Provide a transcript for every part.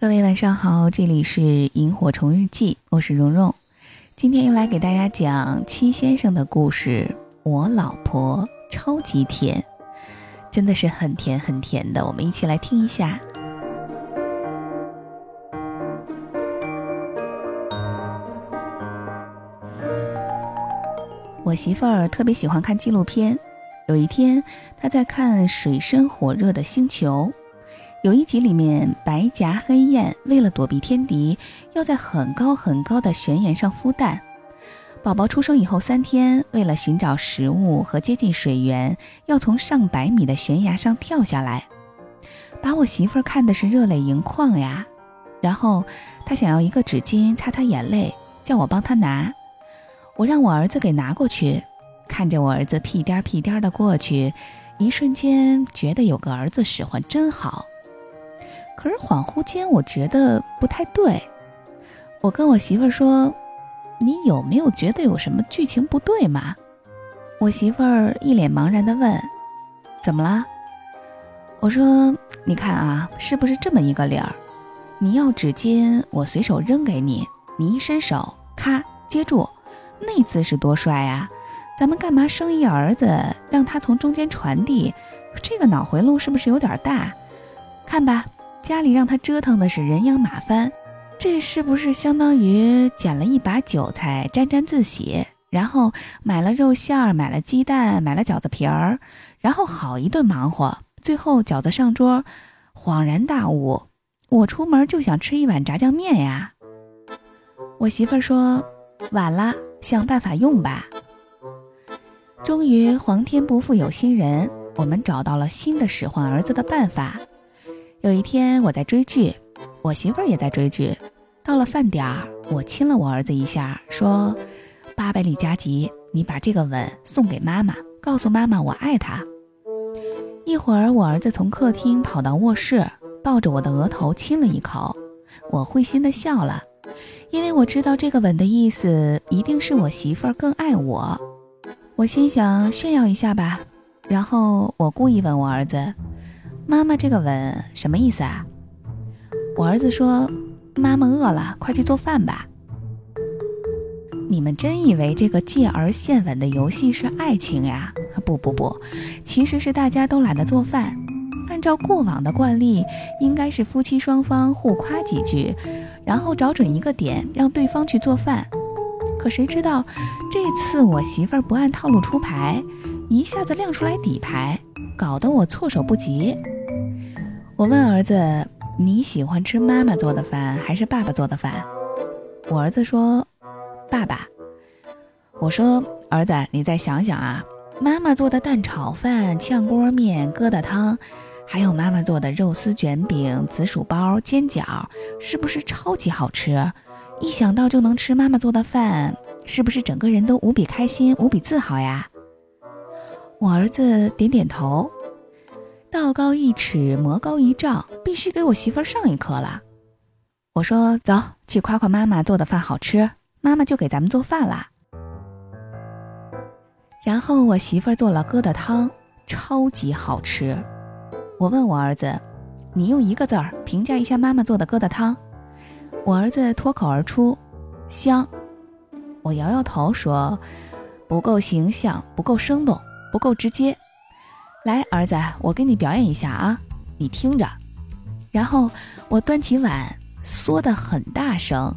各位晚上好，这里是萤火虫日记，我是蓉蓉，今天又来给大家讲七先生的故事。我老婆超级甜，真的是很甜很甜的，我们一起来听一下。我媳妇儿特别喜欢看纪录片，有一天她在看水深火热的星球。有一集里面，白颊黑雁为了躲避天敌，要在很高很高的悬崖上孵蛋。宝宝出生以后三天，为了寻找食物和接近水源，要从上百米的悬崖上跳下来，把我媳妇儿看的是热泪盈眶呀。然后她想要一个纸巾擦擦眼泪，叫我帮她拿。我让我儿子给拿过去，看着我儿子屁颠屁颠的过去，一瞬间觉得有个儿子使唤真好。可是恍惚间，我觉得不太对。我跟我媳妇儿说：“你有没有觉得有什么剧情不对嘛？”我媳妇儿一脸茫然地问：“怎么了？”我说：“你看啊，是不是这么一个理儿？你要纸巾，我随手扔给你，你一伸手，咔接住，那姿势多帅啊！咱们干嘛生一儿子，让他从中间传递？这个脑回路是不是有点大？看吧。”家里让他折腾的是人仰马翻，这是不是相当于捡了一把韭菜沾沾自喜？然后买了肉馅儿，买了鸡蛋，买了饺子皮儿，然后好一顿忙活，最后饺子上桌，恍然大悟，我出门就想吃一碗炸酱面呀！我媳妇儿说晚了，想办法用吧。终于皇天不负有心人，我们找到了新的使唤儿子的办法。有一天我在追剧，我媳妇儿也在追剧。到了饭点儿，我亲了我儿子一下，说：“八百里加急，你把这个吻送给妈妈，告诉妈妈我爱她。”一会儿，我儿子从客厅跑到卧室，抱着我的额头亲了一口。我会心的笑了，因为我知道这个吻的意思一定是我媳妇儿更爱我。我心想炫耀一下吧，然后我故意问我儿子。妈妈，这个吻什么意思啊？我儿子说：“妈妈饿了，快去做饭吧。”你们真以为这个借儿献吻的游戏是爱情呀？不不不，其实是大家都懒得做饭。按照过往的惯例，应该是夫妻双方互夸几句，然后找准一个点让对方去做饭。可谁知道这次我媳妇儿不按套路出牌，一下子亮出来底牌，搞得我措手不及。我问儿子：“你喜欢吃妈妈做的饭还是爸爸做的饭？”我儿子说：“爸爸。”我说：“儿子，你再想想啊，妈妈做的蛋炒饭、炝锅面、疙瘩汤，还有妈妈做的肉丝卷饼、紫薯包、煎饺，是不是超级好吃？一想到就能吃妈妈做的饭，是不是整个人都无比开心、无比自豪呀？”我儿子点点头。道高一尺，魔高一丈，必须给我媳妇儿上一课了。我说：“走去夸夸妈妈做的饭好吃，妈妈就给咱们做饭啦。”然后我媳妇儿做了疙瘩汤，超级好吃。我问我儿子：“你用一个字儿评价一下妈妈做的疙瘩汤。”我儿子脱口而出：“香。”我摇摇头说：“不够形象，不够生动，不够直接。”来，儿子，我给你表演一下啊，你听着。然后我端起碗，嗦的很大声。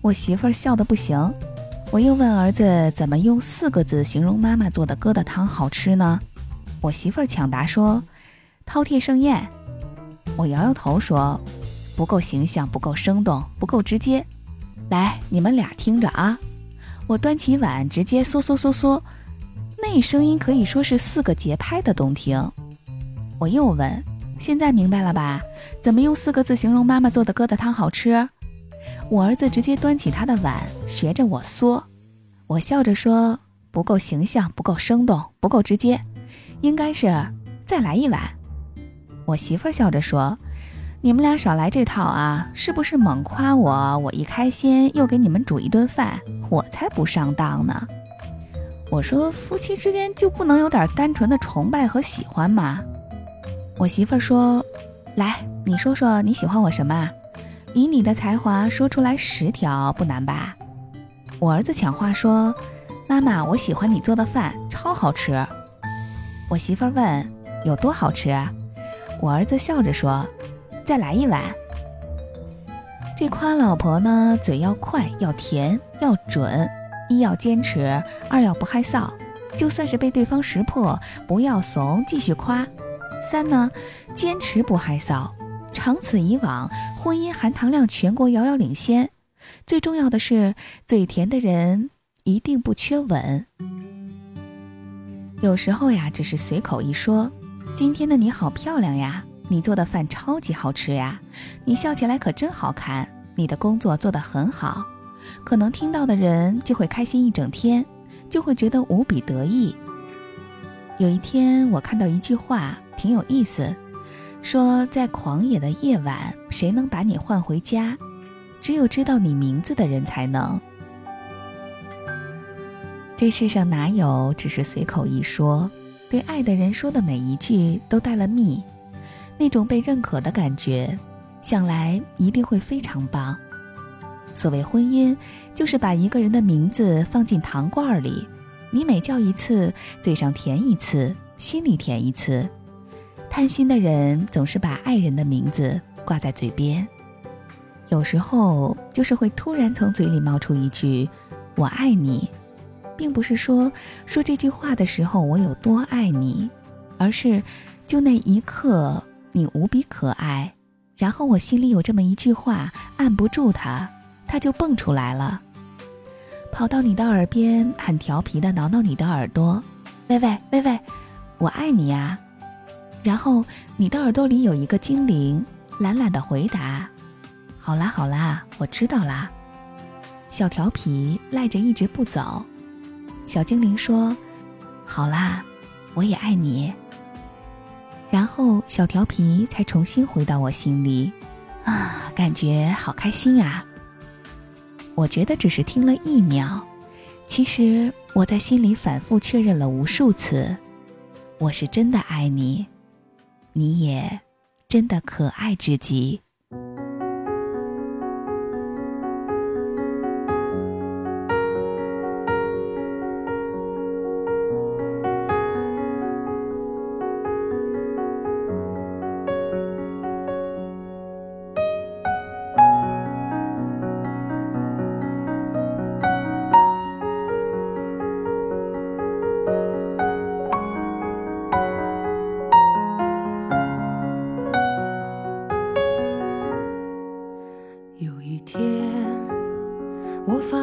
我媳妇儿笑得不行。我又问儿子，怎么用四个字形容妈妈做的疙瘩汤好吃呢？我媳妇儿抢答说：饕餮盛宴。我摇摇头说：不够形象，不够生动，不够直接。来，你们俩听着啊。我端起碗，直接嗦嗦嗦嗦。声音可以说是四个节拍的动听。我又问：“现在明白了吧？怎么用四个字形容妈妈做的疙瘩汤好吃？”我儿子直接端起他的碗，学着我嗦。我笑着说：“不够形象，不够生动，不够直接，应该是再来一碗。”我媳妇笑着说：“你们俩少来这套啊！是不是猛夸我？我一开心又给你们煮一顿饭，我才不上当呢。”我说：“夫妻之间就不能有点单纯的崇拜和喜欢吗？”我媳妇儿说：“来，你说说你喜欢我什么？以你的才华说出来十条不难吧？我儿子抢话说：“妈妈，我喜欢你做的饭，超好吃。”我媳妇儿问：“有多好吃？”我儿子笑着说：“再来一碗。”这夸老婆呢，嘴要快，要甜，要准，一要坚持，二要不害臊。就算是被对方识破，不要怂，继续夸。三呢，坚持不害臊。长此以往，婚姻含糖量全国遥遥领先。最重要的是，嘴甜的人一定不缺吻。有时候呀，只是随口一说：“今天的你好漂亮呀，你做的饭超级好吃呀，你笑起来可真好看，你的工作做得很好。”可能听到的人就会开心一整天，就会觉得无比得意。有一天，我看到一句话，挺有意思。说，在狂野的夜晚，谁能把你唤回家？只有知道你名字的人才能。这世上哪有只是随口一说？对爱的人说的每一句都带了蜜，那种被认可的感觉，想来一定会非常棒。所谓婚姻，就是把一个人的名字放进糖罐里，你每叫一次，嘴上甜一次，心里甜一次。贪心的人总是把爱人的名字挂在嘴边，有时候就是会突然从嘴里冒出一句“我爱你”，并不是说说这句话的时候我有多爱你，而是就那一刻你无比可爱，然后我心里有这么一句话按不住它，它就蹦出来了，跑到你的耳边很调皮的挠挠你的耳朵，喂喂喂喂，我爱你呀。然后你的耳朵里有一个精灵，懒懒的回答：“好啦好啦，我知道啦。”小调皮赖着一直不走。小精灵说：“好啦，我也爱你。”然后小调皮才重新回到我心里，啊，感觉好开心呀！我觉得只是听了一秒，其实我在心里反复确认了无数次：我是真的爱你。你也真的可爱至极。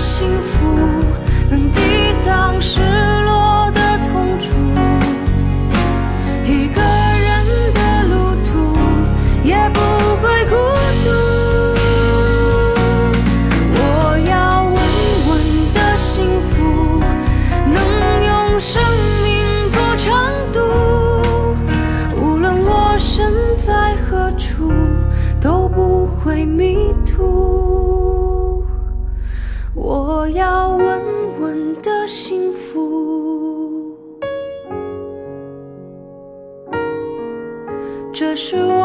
幸福，能抵挡失要稳稳的幸福。这是我。